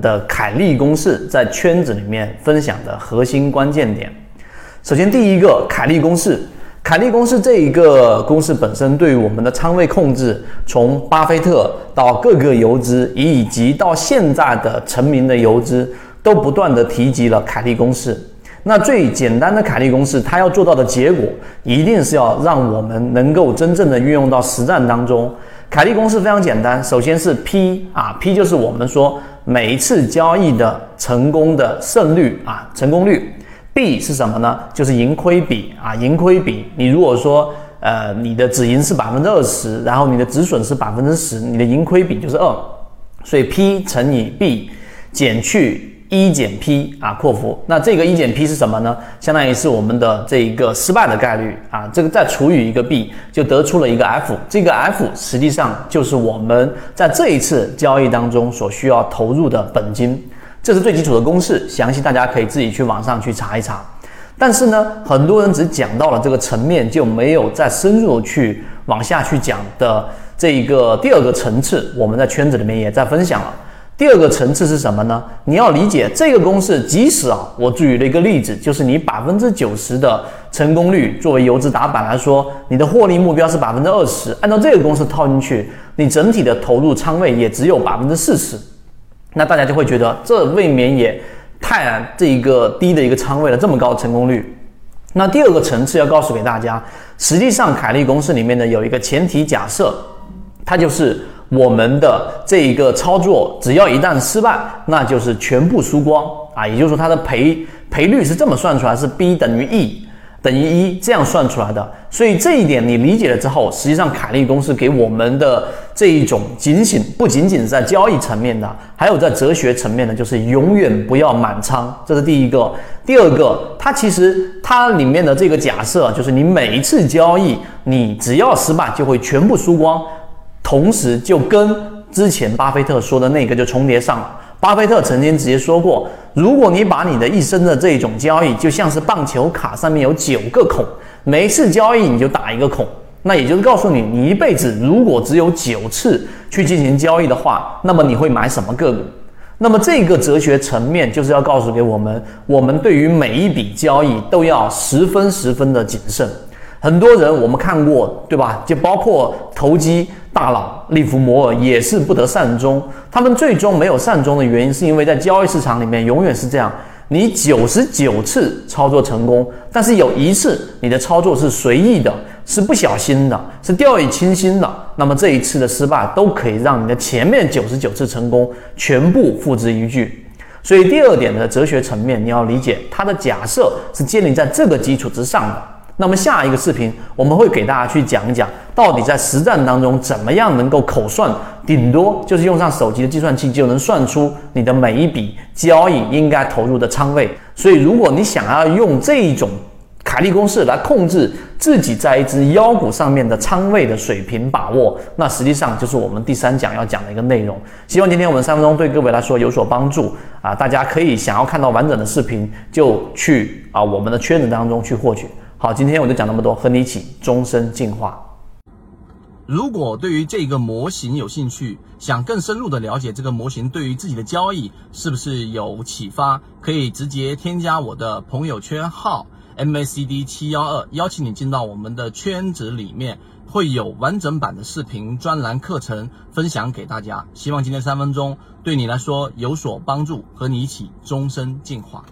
的凯利公式在圈子里面分享的核心关键点。首先，第一个凯利公式，凯利公式这一个公式本身对于我们的仓位控制，从巴菲特到各个游资，以及到现在的成名的游资，都不断的提及了凯利公式。那最简单的凯利公式，它要做到的结果，一定是要让我们能够真正的运用到实战当中。凯利公式非常简单，首先是 P 啊，P 就是我们说每一次交易的成功的胜率啊，成功率。B 是什么呢？就是盈亏比啊，盈亏比。你如果说呃你的止盈是百分之二十，然后你的止损是百分之十，你的盈亏比就是二，所以 P 乘以 B 减去。一减 P 啊，括弧，那这个一减 P 是什么呢？相当于是我们的这一个失败的概率啊，这个再除以一个 B，就得出了一个 F。这个 F 实际上就是我们在这一次交易当中所需要投入的本金，这是最基础的公式，详细大家可以自己去网上去查一查。但是呢，很多人只讲到了这个层面，就没有再深入去往下去讲的这一个第二个层次，我们在圈子里面也在分享了。第二个层次是什么呢？你要理解这个公式，即使啊，我举了一个例子，就是你百分之九十的成功率，作为游资打板来说，你的获利目标是百分之二十，按照这个公式套进去，你整体的投入仓位也只有百分之四十，那大家就会觉得这未免也太这一个低的一个仓位了，这么高的成功率。那第二个层次要告诉给大家，实际上凯利公式里面呢有一个前提假设，它就是。我们的这一个操作，只要一旦失败，那就是全部输光啊！也就是说，它的赔赔率是这么算出来，是 B 等于 E 等于一这样算出来的。所以这一点你理解了之后，实际上凯利公式给我们的这一种警醒，不仅仅是在交易层面的，还有在哲学层面的，就是永远不要满仓，这是第一个。第二个，它其实它里面的这个假设，就是你每一次交易，你只要失败，就会全部输光。同时，就跟之前巴菲特说的那个就重叠上了。巴菲特曾经直接说过，如果你把你的一生的这种交易，就像是棒球卡上面有九个孔，每一次交易你就打一个孔，那也就是告诉你，你一辈子如果只有九次去进行交易的话，那么你会买什么个股？那么这个哲学层面就是要告诉给我们，我们对于每一笔交易都要十分十分的谨慎。很多人我们看过，对吧？就包括投机大佬利弗摩尔也是不得善终。他们最终没有善终的原因，是因为在交易市场里面永远是这样：你九十九次操作成功，但是有一次你的操作是随意的，是不小心的，是掉以轻心的。那么这一次的失败都可以让你的前面九十九次成功全部付之一炬。所以第二点的哲学层面，你要理解它的假设是建立在这个基础之上的。那么下一个视频，我们会给大家去讲一讲，到底在实战当中怎么样能够口算，顶多就是用上手机的计算器就能算出你的每一笔交易应该投入的仓位。所以，如果你想要用这一种凯利公式来控制自己在一只妖股上面的仓位的水平把握，那实际上就是我们第三讲要讲的一个内容。希望今天我们三分钟对各位来说有所帮助啊！大家可以想要看到完整的视频，就去啊我们的圈子当中去获取。好，今天我就讲那么多，和你一起终身进化。如果对于这个模型有兴趣，想更深入的了解这个模型对于自己的交易是不是有启发，可以直接添加我的朋友圈号 MACD 七幺二，邀请你进到我们的圈子里面，会有完整版的视频专栏课程分享给大家。希望今天三分钟对你来说有所帮助，和你一起终身进化。